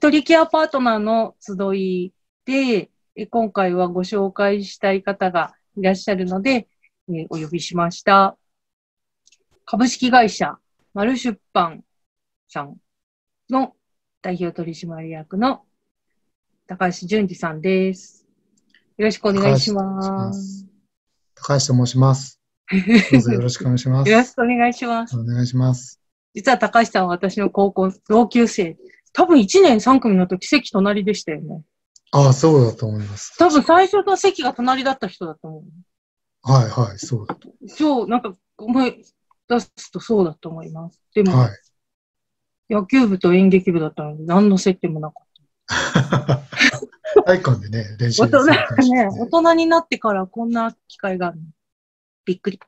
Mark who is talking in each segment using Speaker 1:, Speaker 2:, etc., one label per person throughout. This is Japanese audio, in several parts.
Speaker 1: 一人ケアパートナーの集いで、え今回はご紹介したい方がいらっしゃるので、えお呼びしました。株式会社、丸出版さんの代表取締役の高橋淳二さんです。よろしくお願いします。
Speaker 2: 高橋と申します。どうぞよろしくお願いします。
Speaker 1: よろしくお願いします。
Speaker 2: お願いします。
Speaker 1: 実は高橋さんは私の高校同級生。多分1年3組の時席隣でしたよね。
Speaker 2: ああ、そうだと思います。
Speaker 1: 多分最初の席が隣だった人だと思
Speaker 2: はいはい、そうだと。
Speaker 1: う。そう、なんか思い出すとそうだと思います。でも、
Speaker 2: はい。
Speaker 1: 野球部と演劇部だったので何の接点もなかっ
Speaker 2: 体育館でね、練習
Speaker 1: た。大人ね、大人になってからこんな機会があるの。びっくり。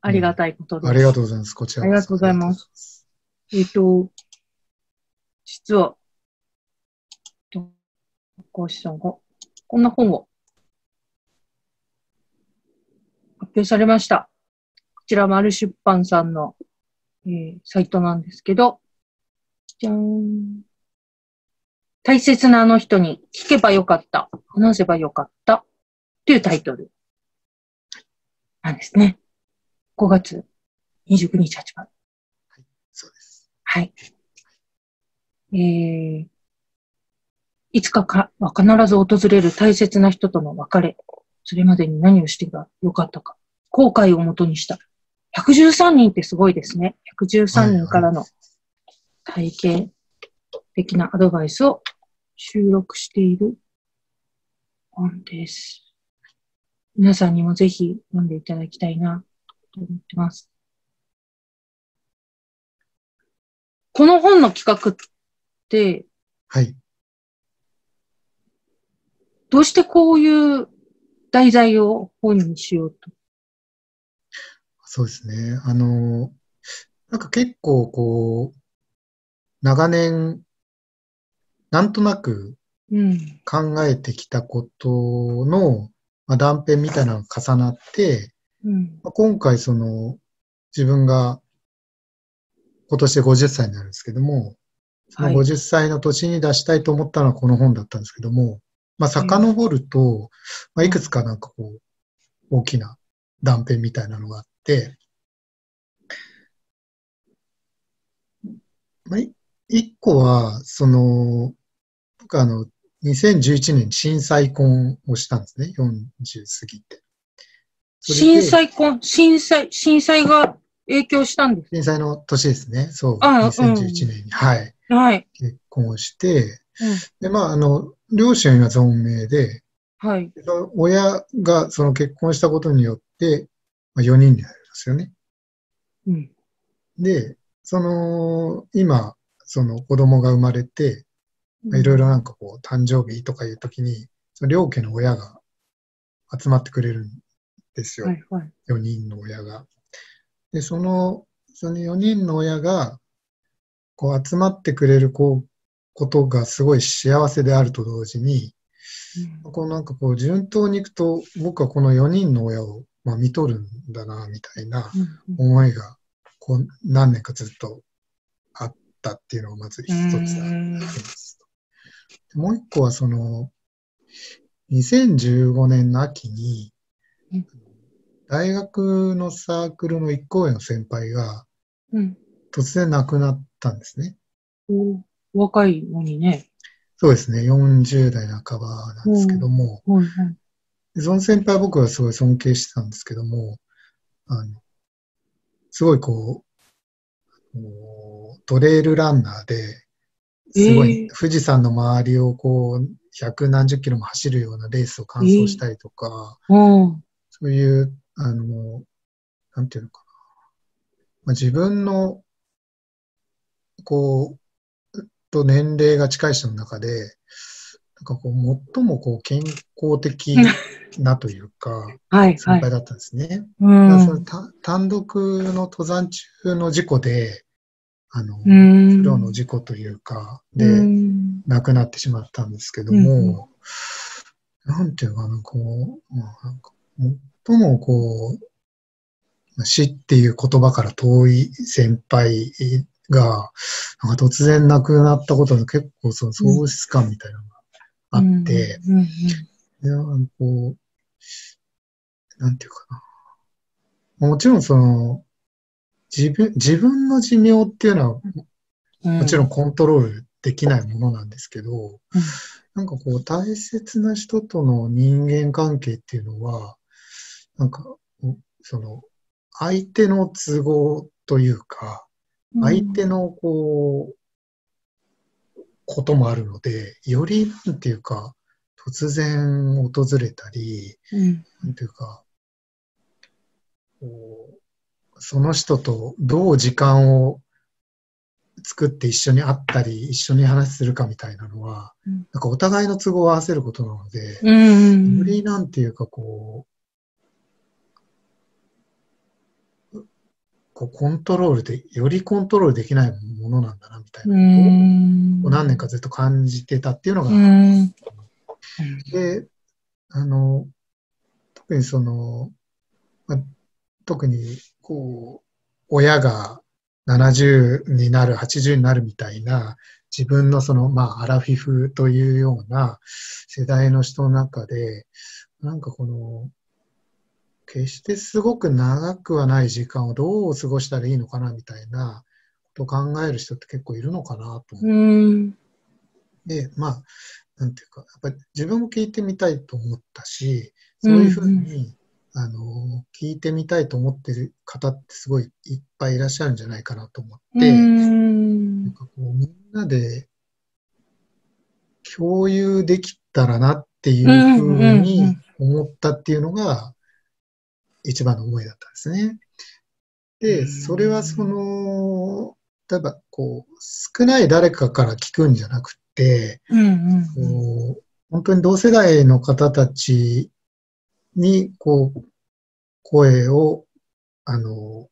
Speaker 1: ありがたいことです。
Speaker 2: ありがとうございます。こちら
Speaker 1: ありがとうございます。えっ、と、実は、と高橋さんが、こんな本を発表されました。こちら、丸出版さんの、えーサイトなんですけど、じゃーん。大切なあの人に聞けばよかった、話せばよかった、っていうタイトルなんですね。5月29日発売。
Speaker 2: そうです。
Speaker 1: はい。えー、いつかかは必ず訪れる大切な人との別れ。それまでに何をしてがよかったか。後悔をもとにした。113人ってすごいですね。113人からの体系的なアドバイスを収録している本です。皆さんにもぜひ読んでいただきたいなと思ってます。この本の企画っ、
Speaker 2: はい。
Speaker 1: どうしてこういう題材を本にしようと？
Speaker 2: そうですね。あの、なんか結構こう、長年、なんとなく
Speaker 1: うん。
Speaker 2: 考えてきたことの、まあ、断片みたいなのが重なって、
Speaker 1: うん。
Speaker 2: まあ今回その、自分が今年で50歳になるんですけども、その
Speaker 1: はい。
Speaker 2: 50歳の年に出したいと思ったのはこの本だったんですけども、まあ、遡ると、まあ、いくつかなんかこう、大きな断片みたいなのがあって、まあ、い一個は、その、僕あの、2011年に震災婚をしたんですね、40過ぎて。
Speaker 1: 震災婚、震災、震災が影響したんです。
Speaker 2: 震災の年ですね、そう、
Speaker 1: あうん。
Speaker 2: 2011年に、はい、
Speaker 1: はい。
Speaker 2: 結婚をして、
Speaker 1: うん。
Speaker 2: で、まあ、あの、両親は存命で、
Speaker 1: はい。
Speaker 2: 親がその結婚したことによって、まあ、4人になるんですよね。
Speaker 1: うん。
Speaker 2: で、その、今、その子供が生まれて、まあいろいろなんかこう、誕生日とかいうときに、その両家の親が集まってくれるんですよ。
Speaker 1: はい。はい。
Speaker 2: 4人の親が。で、その、その4人の親が、こう集まってくれるこうことがすごい幸せであると同時に、こうなんかこう順当にいくと、僕はこの4人の親を、まあ、見とるんだな、みたいな
Speaker 1: うん。
Speaker 2: 思いが、こう何年かずっとあったっていうのがまず一つあり
Speaker 1: うん
Speaker 2: ます。もう一個はその、2015年の秋に
Speaker 1: うん、
Speaker 2: 大学のサークルの一校への先輩が
Speaker 1: うん。
Speaker 2: 突然亡くなったんですね。
Speaker 1: お若いのにね。
Speaker 2: そうですね、40代半ばなんですけども、
Speaker 1: はい。は
Speaker 2: その先輩は僕はすごい尊敬してたんですけども、あの、すごいこう、トレイルランナーで、すごい
Speaker 1: えー
Speaker 2: 富士山の周りをこう、百何十キロも走るようなレースを完走したりとか、
Speaker 1: うん。
Speaker 2: そういう、あの、なんていうのかな。まあ、自分の、こう、と年齢が近い人の中で、なんかこう、最もこう、健康的なというか、
Speaker 1: はい。はい。
Speaker 2: 先輩だったんですね。
Speaker 1: う
Speaker 2: だからそ
Speaker 1: ん。
Speaker 2: のた単独の登山中の事故で、あの、
Speaker 1: うん。
Speaker 2: 不慮の事故というか、
Speaker 1: う
Speaker 2: で、
Speaker 1: ん。
Speaker 2: 亡くなってしまったんですけど
Speaker 1: うん
Speaker 2: も、なんていうかな、こう、まあ、なんか、最もこう、死っていう言葉から遠い先輩が、なんか突然亡くなったことの結構その喪失感みたいなのがあって、
Speaker 1: うん
Speaker 2: こう、なんていうかな。もちろんその、自分、自分の寿命っていうのは
Speaker 1: うん
Speaker 2: もちろんコントロールできないものなんですけど、なんかこう大切な人との人間関係っていうのは、なんか、その、相手の都合というか、相手のこう、こともあるので、より、なんていうか、突然訪れたり、
Speaker 1: うん。
Speaker 2: なんていうか、その人とどう時間を作って一緒に会ったり、一緒に話するかみたいなのは、
Speaker 1: うん。
Speaker 2: なんかお互いの都合を合わせることなので、
Speaker 1: うん。
Speaker 2: よりなんていうかここうコントロールで、よりコントロールできないものなんだなみたいな。
Speaker 1: う
Speaker 2: ことを、何年かずっと感じてたっていうのが、
Speaker 1: うん。
Speaker 2: で、あの、特にその、ま特に、こう、親が70になる、80になるみたいな、自分のその、まあ、アラフィフというような世代の人の中で、なんかこの、決してすごく長くはない時間をどう過ごしたらいいのかなみたいなことを考える人って結構いるのかなと思って
Speaker 1: うん。
Speaker 2: で、まあ、なんていうか、やっぱり自分も聞いてみたいと思ったし、そういうふうに、あの、聞いてみたいと思ってる方ってすごいいっぱいいらっしゃるんじゃないかなと思って、なんかこう、みんなで共有できたらなっていうふうに思ったっていうのが一番の思いだったんですね。で、それはその、例えばこう、少ない誰かから聞くんじゃなくて、
Speaker 1: うん
Speaker 2: こう本当に同世代の方たちに、こう、声を、あの、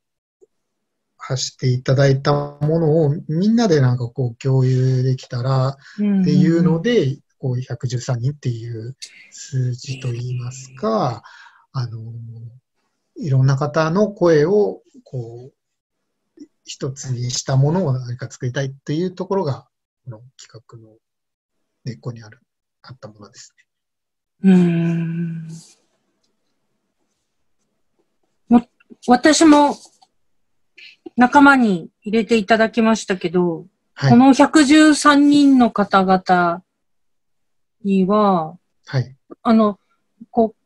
Speaker 2: 発していただいたものをみんなでなんかこう共有できたら
Speaker 1: うん
Speaker 2: っていうので、こう113人っていう数字といいますか、あの、いろんな方の声をこう、一つにしたものを何か作りたいっていうところが、この企画の根っこにある、あったものですね。
Speaker 1: うんも私も仲間に入れていただきましたけど、
Speaker 2: はい
Speaker 1: こ。の113人の方々には、
Speaker 2: はい。
Speaker 1: あの、こう、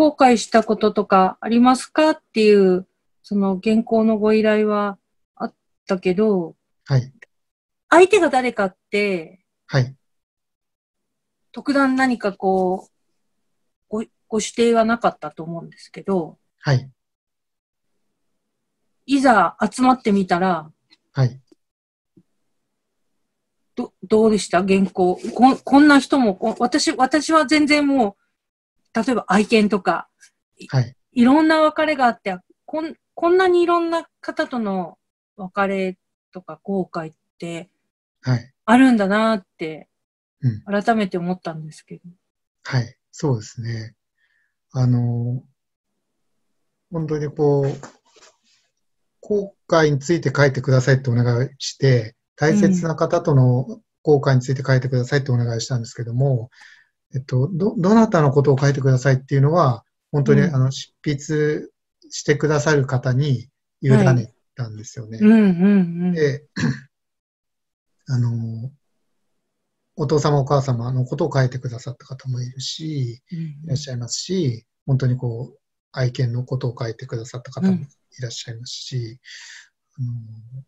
Speaker 1: 後悔したこととかありますかっていう、その原稿のご依頼はあったけど、
Speaker 2: はい。
Speaker 1: 相手が誰かって、
Speaker 2: はい。
Speaker 1: 特段何かこう、ご、ご指定はなかったと思うんですけど、
Speaker 2: はい。
Speaker 1: いざ集まってみたら、
Speaker 2: はい。
Speaker 1: ど、どうでした？原稿。こんこんな人もこ、私、私は全然もう、例えば愛犬とか、
Speaker 2: はい。
Speaker 1: いろんな別れがあって、こん、こんなにいろんな方との別れとか後悔って
Speaker 2: はい。
Speaker 1: あるんだなって
Speaker 2: うん、
Speaker 1: 改めて思ったんですけど。
Speaker 2: はい。そうですね。あの、本当にこう、後悔について書いてくださいってお願いして、大切な方との後悔について書いてくださいってお願いしたんですけども、えっと、ど、どなたのことを書いてくださいっていうのは、本当に、
Speaker 1: うん
Speaker 2: あの、執筆してくださる方に委ねたんですよね。
Speaker 1: うんうんうん。
Speaker 2: で、あの、お父様お母様のことを書いてくださった方もいるし、いらっしゃいますし、本当にこう、愛犬のことを書いてくださった方もいらっしゃいますし、あの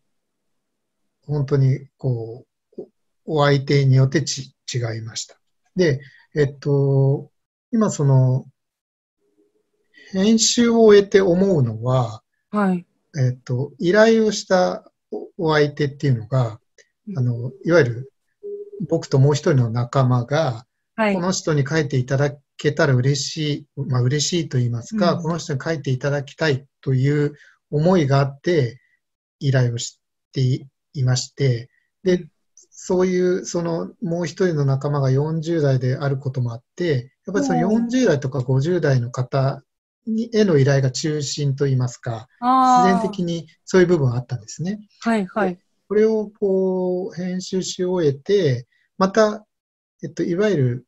Speaker 2: 本当にこう、おお相手によってち違いました。で、えっと、今その、編集を終えて思うのは、
Speaker 1: はい。
Speaker 2: えっと、依頼をしたおお相手っていうのが、あの、いわゆる僕ともう一人の仲間が、
Speaker 1: はい
Speaker 2: こ。の人に書いていただけたら嬉しい、まあ嬉しいと言いますか、
Speaker 1: うん
Speaker 2: この人に書いていただきたいという思いがあって依頼をしていまして、で、そういう、その、もう一人の仲間が40代であることもあって、やっぱりその
Speaker 1: うん
Speaker 2: 40代とか50代の方にへの依頼が中心と言いますか。自然的にそういう部分はあったんですね。
Speaker 1: はいはい。
Speaker 2: これをこう編集し終えて、また、えっと、いわゆる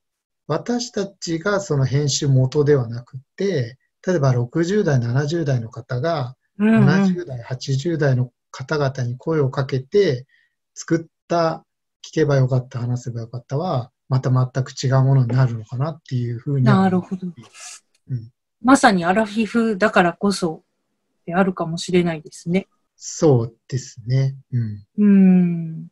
Speaker 2: 私たちがその編集元ではなくて、例えば60代、70代の方が、
Speaker 1: うんうん
Speaker 2: 70代、80代の方々に声をかけて、作った、聞けばよかった、話せばよかったは、また全く違うものになるのかなっていうふうには
Speaker 1: なるほど
Speaker 2: うん。
Speaker 1: まさにアラフィフだからこそであるかもしれないですね。
Speaker 2: そうですね。うん。
Speaker 1: うん。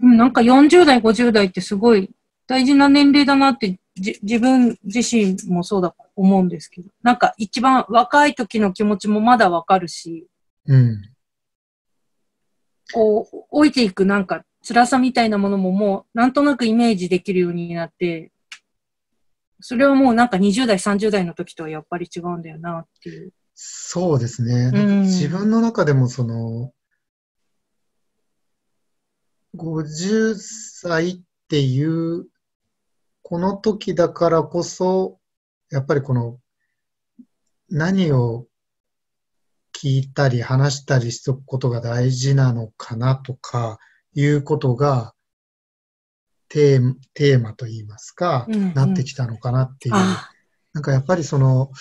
Speaker 1: うんなんか40代、50代ってすごい大事な年齢だなってじ自分自身もそうだと思うんですけど、なんか一番若い時の気持ちもまだわかるし、
Speaker 2: うん。
Speaker 1: こう、老いていくなんか辛さみたいなものももうなんとなくイメージできるようになって、それはもうなんか20代、30代の時とはやっぱり違うんだよなっていう。
Speaker 2: そうですね。
Speaker 1: うん
Speaker 2: 自分の中でもその、50歳っていう、この時だからこそ、やっぱりこの、何を聞いたり話したりしとくことが大事なのかなとか、いうことが、テーマ、テーマといいますか、
Speaker 1: うんうん
Speaker 2: なってきたのかなっていう。
Speaker 1: あ
Speaker 2: なんかやっぱりその、
Speaker 1: あ、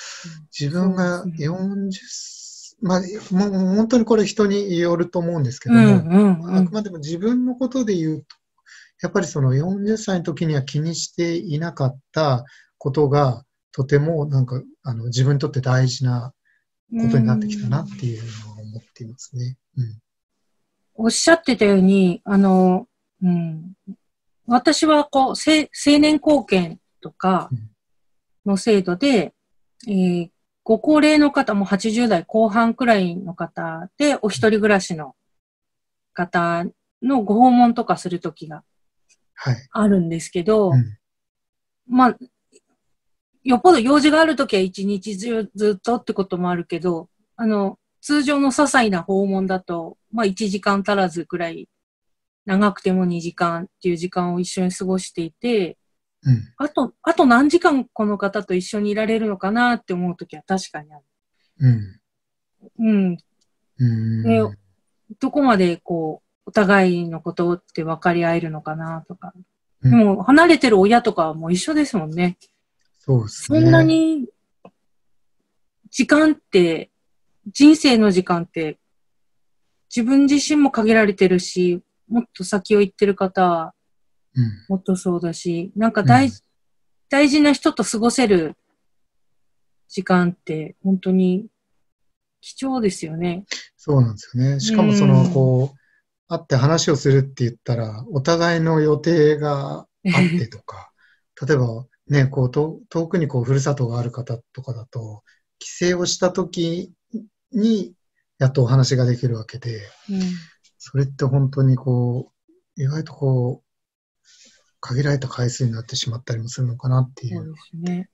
Speaker 2: 自分が
Speaker 1: そうですね
Speaker 2: 40、まあ、もう本当にこれ人によると思うんですけども、
Speaker 1: うんうんうん
Speaker 2: あく。までも自分のことで言うと、やっぱりその40歳の時には気にしていなかったことが、とてもなんかあの自分にとって大事なことになってきたなっていうのは思っていますね。うん。
Speaker 1: おっしゃってたように、あの、うん、私はこう、せ青年貢献とかの制度で、えーご高齢の方も80代後半くらいの方で、お一人暮らしの方のご訪問とかするときが
Speaker 2: はい。
Speaker 1: あるんですけど、
Speaker 2: うん
Speaker 1: まあ、よっぽど用事があるときは一日中ずっとってこともあるけど、あの、通常の些細な訪問だと、まあ1時間足らずくらい、長くても2時間っていう時間を一緒に過ごしていて、
Speaker 2: うん。
Speaker 1: あと、あと何時間この方と一緒にいられるのかなって思うときは確かにある。
Speaker 2: うん。
Speaker 1: うん。
Speaker 2: うん。
Speaker 1: ねどこまでこう、お互いのことって分かり合えるのかなとか。
Speaker 2: うん
Speaker 1: もう離れてる親とかはもう一緒ですもんね。
Speaker 2: そうですね。
Speaker 1: そんなに、時間って、人生の時間って、自分自身も限られてるし、もっと先を行ってる方は
Speaker 2: うん。
Speaker 1: もっとそうだし、なんか大,、
Speaker 2: うん
Speaker 1: 大事な人と過ごせる時間って本当に貴重ですよね。
Speaker 2: そうなんですよね。しかもそうの、
Speaker 1: ん
Speaker 2: こう、会って話をするって言ったら、お互いの予定があってとか、例えばね、こう、と遠くにこう、ふるさとがある方とかだと、帰省をした時に、やっとお話ができるわけで、
Speaker 1: うん
Speaker 2: それって本当にこう、意外とこう、限られた回数になってしまったりもするのかなってい
Speaker 1: そう
Speaker 2: う。
Speaker 1: ですね。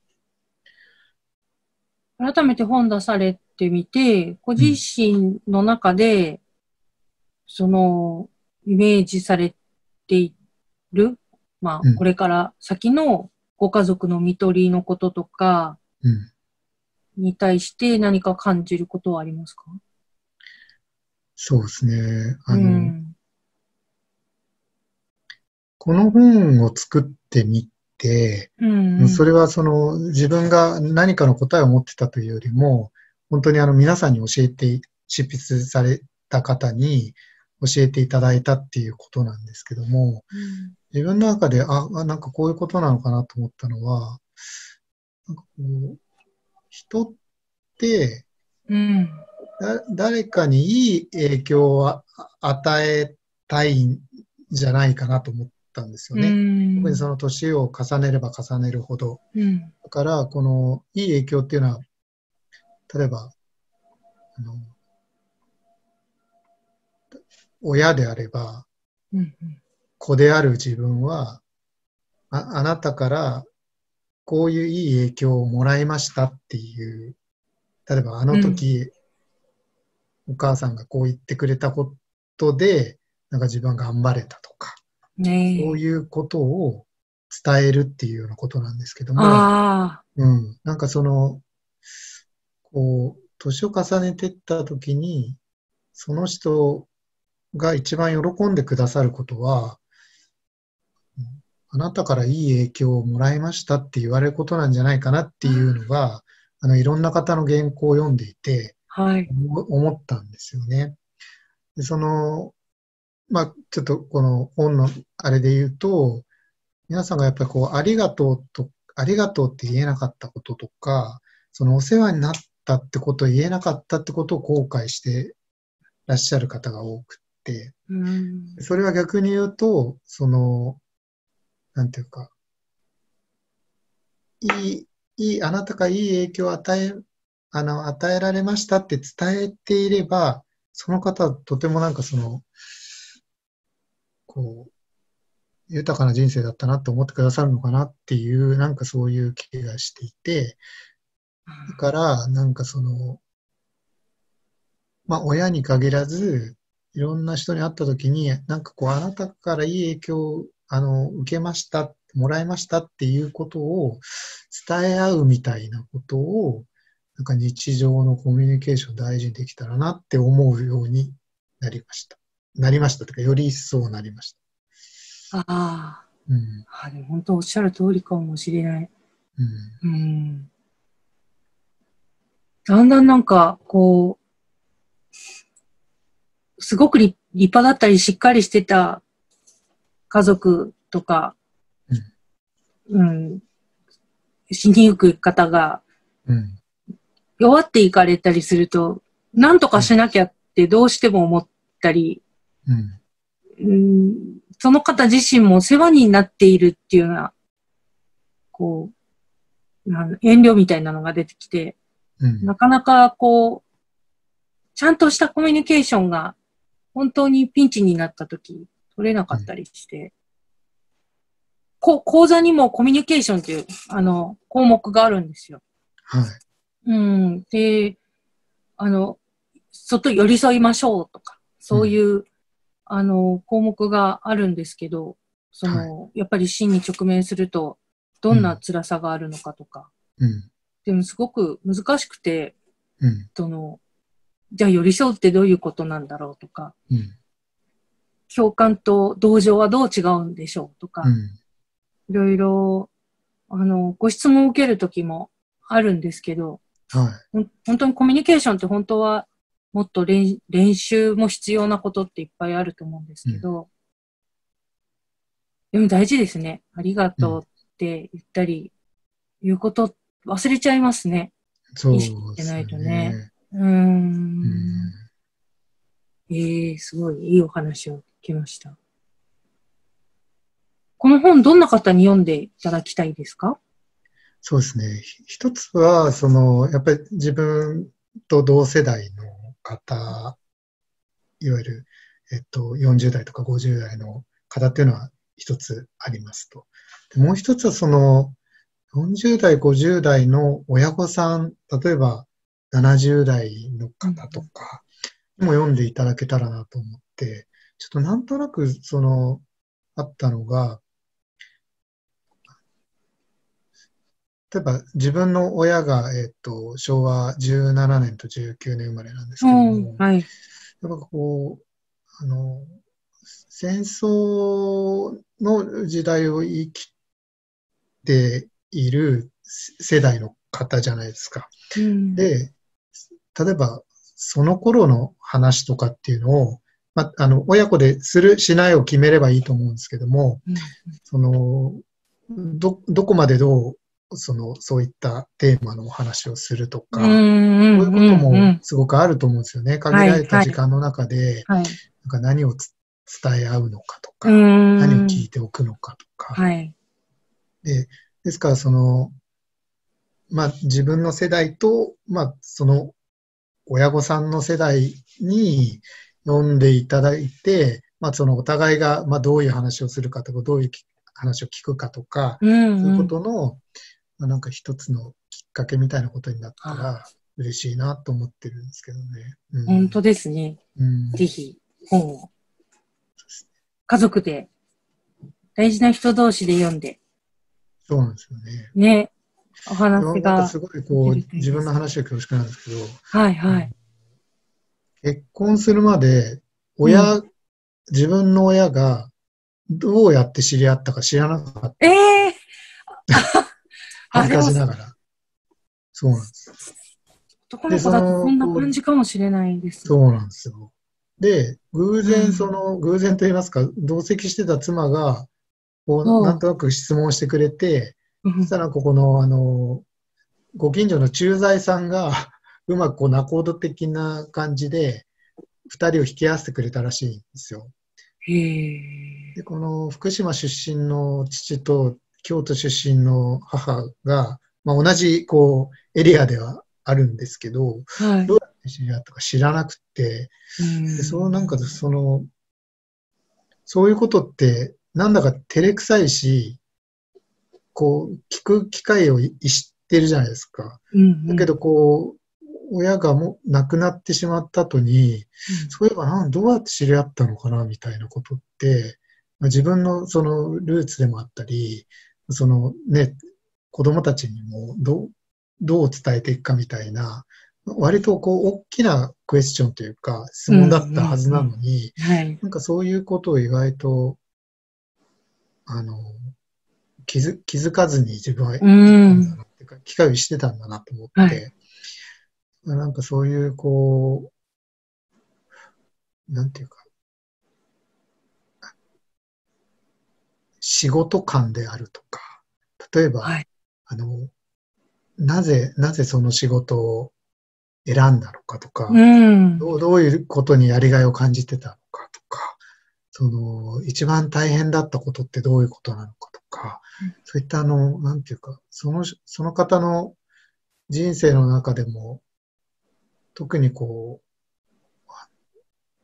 Speaker 1: 改めて本出されてみて、ご自身の中で、その、イメージされている、まあ、
Speaker 2: うん
Speaker 1: これから先のご家族の見取りのこととか
Speaker 2: うん。
Speaker 1: に対して何か感じることはありますか？
Speaker 2: そうですね。あ
Speaker 1: う
Speaker 2: の、
Speaker 1: ん。
Speaker 2: この本を作ってみて、
Speaker 1: うんうん。
Speaker 2: それはその自分が何かの答えを持ってたというよりも、本当にあの皆さんに教えて、執筆された方に教えていただいたっていうことなんですけども、自分の中で、あ、あなんかこういうことなのかなと思ったのは、なんかこう、人って
Speaker 1: うん。
Speaker 2: だ誰かにいい影響をあ与えたいんじゃないかなと思ったんですよね。
Speaker 1: うん。
Speaker 2: 特にその年を重ねれば重ねるほど。
Speaker 1: うん。
Speaker 2: だから、このいい影響っていうのは、例えば、あの、親であれば、
Speaker 1: うん。
Speaker 2: 子である自分は、ああなたからこういういい影響をもらいましたっていう、例えばあの時、お母さんがこう言ってくれたことで、なんか自分が頑張れたとか、
Speaker 1: ねえ。
Speaker 2: そういうことを伝えるっていうようなことなんですけども、
Speaker 1: ああ。
Speaker 2: うん。なんかその、こう、年を重ねてった時に、その人が一番喜んでくださることは、あなたからいい影響をもらいましたって言われることなんじゃないかなっていうのが、あの、いろんな方の原稿を読んでいて、
Speaker 1: はい。
Speaker 2: 思ったんですよね。でその、まあ、ちょっとこの本のあれで言うと、皆さんがやっぱりこう、ありがとうと、ありがとうって言えなかったこととか、そのお世話になったってことを言えなかったってことを後悔してらっしゃる方が多くって、
Speaker 1: うん。
Speaker 2: それは逆に言うと、その、なんていうか、いい、いい、あなたがいい影響を与え、あの、与えられましたって伝えていれば、その方はとてもなんかその、こう、豊かな人生だったなって思ってくださるのかなっていう、なんかそういう気がしていて、だから、なんかその、まあ、親に限らず、いろんな人に会ったときに、なんかこう、あなたからいい影響を、あの、受けました、もらいましたっていうことを伝え合うみたいなことを、なんか日常のコミュニケーション大事にできたらなって思うようになりました。なりましたというか、より一層なりました。
Speaker 1: ああ。
Speaker 2: うん。
Speaker 1: あでも本当おっしゃる通りかもしれない。
Speaker 2: うん。
Speaker 1: うん。だんだんなんか、こう、すごく立立派だったりしっかりしてた家族とか、うん、死にゆく方が
Speaker 2: うん。
Speaker 1: 弱っていかれたりすると、なんとかしなきゃってどうしても思ったり、
Speaker 2: うん。
Speaker 1: うん、その方自身も世話になっているっていうような、こう、なん遠慮みたいなのが出てきて、
Speaker 2: うん。
Speaker 1: なかなかこう、ちゃんとしたコミュニケーションが本当にピンチになった時取れなかったりして、こ講座にもコミュニケーションっていうあの項目があるんですよ。
Speaker 2: はい。
Speaker 1: うん。で、あの、外寄り添いましょうとか、そういう、あの、項目があるんですけど、その、やっぱり死に直面すると、どんな辛さがあるのかとか、
Speaker 2: うん。
Speaker 1: でもすごく難しくて、
Speaker 2: うん。
Speaker 1: その、じゃあ寄り添うってどういうことなんだろうとか、
Speaker 2: うん。
Speaker 1: 共感と同情はどう違うんでしょうとか、
Speaker 2: うん。
Speaker 1: いろいろ、あの、ご質問を受けるときもあるんですけど、
Speaker 2: は
Speaker 1: ほん本当にコミュニケーションって本当はもっと練練習も必要なことっていっぱいあると思うんですけど、でも大事ですね。ありがとうって言ったり、言うこと忘れちゃいますね。
Speaker 2: い。そう
Speaker 1: 意
Speaker 2: です
Speaker 1: 識してないと
Speaker 2: ね
Speaker 1: ね。う
Speaker 2: ん。
Speaker 1: ええすごいいいお話を聞きました。この本どんな方に読んでいただきたいですか？
Speaker 2: そうですね。一つは、その、やっぱり自分と同世代の方、いわゆる、えっと、40代とか50代の方っていうのは一つありますと。でもう一つは、その、40代、50代の親御さん、例えば70代の方とかも読んでいただけたらなと思って、ちょっとなんとなく、その、あったのが、例えば自分の親が、えっと、昭和17年と19年生まれなんですけども、
Speaker 1: はい。
Speaker 2: やっぱこう、あの、戦争の時代を生きている世代の方じゃないですか。
Speaker 1: うん、
Speaker 2: で、例えば、その頃の話とかっていうのを、まあ、あの、親子でする、しないを決めればいいと思うんですけども、
Speaker 1: うん
Speaker 2: その、ど、どこまでどう、その、そういったテーマのお話をするとか、そういうこと
Speaker 1: うん
Speaker 2: もすごくあると思うんですよね。限られた時間の中で、
Speaker 1: はい。
Speaker 2: なんか何をつ伝え合うのかとか、
Speaker 1: うん
Speaker 2: 何を聞いておくのかとか。
Speaker 1: はい。
Speaker 2: で、ですから、その、まあ、自分の世代と、まあ、その、親御さんの世代に読んでいただいて、まあ、そのお互いが、まあ、どういう話をするかとか、どういうき話を聞くかとか、
Speaker 1: うん
Speaker 2: そういうことの、まあ、なんか一つのきっかけみたいなことになったら嬉しいなと思ってるんですけどね。うん、
Speaker 1: 本当ですね。
Speaker 2: うん、
Speaker 1: ぜひ、本を。家族で、大事な人同士で読んで、
Speaker 2: そうなんですよね。
Speaker 1: ね、お
Speaker 2: で
Speaker 1: 話が
Speaker 2: す、ごいこう自分の話が恐縮なんですけど、
Speaker 1: はいはい。
Speaker 2: 結婚するまで親自分の親がどうやって知り合ったか知らなかった。
Speaker 1: ええ
Speaker 2: 恥ずかしながら。そうなんです。
Speaker 1: 男の子だとこんな感じかもしれないです。
Speaker 2: そうなんですよ。で、偶然その、偶然と言いますか、同席してた妻が、こ
Speaker 1: おう
Speaker 2: う、なんとなく質問してくれて、
Speaker 1: うん
Speaker 2: そしたらここの、あの、ご近所の駐在さんが、うまくこう、仲人的な感じで、二人を引き合わせてくれたらしいんですよ。で、この福島出身の父と京都出身の母が、まあ、同じこうエリアではあるんですけど、
Speaker 1: はい。
Speaker 2: どうやって知り合ったか知らなくて、
Speaker 1: うん。
Speaker 2: でそうなんかその、そういうことってなんだか照れくさいし、こう聞く機会をい知ってるじゃないですか。
Speaker 1: うん
Speaker 2: だけどこう、親がもう亡くなってしまった後に、そういえばなんどうやって知り合ったのかなみたいなことって、まあ自分のそのルーツでもあったり、そのね、子供たちにもどうどう伝えていくかみたいな、割とこう大きなクエスチョンというか質問だったはずなのに、
Speaker 1: はい。
Speaker 2: なんかそういうことを意外と、あの、気づ気づかずに自分は
Speaker 1: うん。
Speaker 2: っていうか機会をしてたんだなと思って、
Speaker 1: はい。
Speaker 2: なんかそういうこう、なんていうか、仕事感であるとか、例えば、
Speaker 1: はい。
Speaker 2: あの、なぜ、なぜその仕事を選んだのかとか、
Speaker 1: うん。
Speaker 2: どうどういうことにやりがいを感じてたのかとか、その、一番大変だったことってどういうことなのか。とか、
Speaker 1: うん。
Speaker 2: そういったあの、なんていうか、その、その方の人生の中でも、特にこう、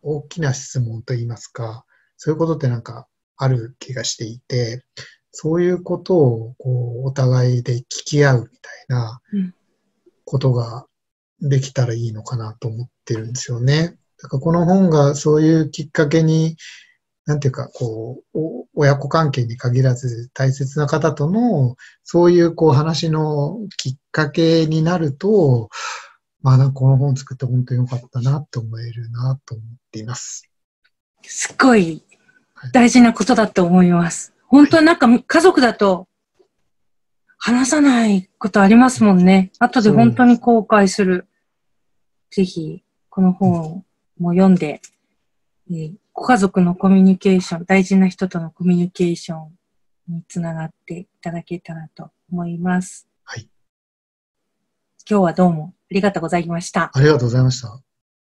Speaker 2: 大きな質問といいますか、そういうことってなんかある気がしていて、そういうことをこうお互いで聞き合うみたいな
Speaker 1: うん。
Speaker 2: ことができたらいいのかなと思ってるんですよね。だからこの本がそういうきっかけに、なんていうか、こう、お親子関係に限らず大切な方との、そういうこう話のきっかけになると、まあなんかこの本作って本当に良かったなと思えるなと思っています。
Speaker 1: すっごい大事なことだと思います。本当になんか家族だと話さないことありますもんね。後で本当に後悔する。ぜひ、この本も読んで、えーご家族のコミュニケーション、大事な人とのコミュニケーションにつながっていただけたらと思います。
Speaker 2: はい。
Speaker 1: 今日はどうもありがとうございました。
Speaker 2: ありがとうございました。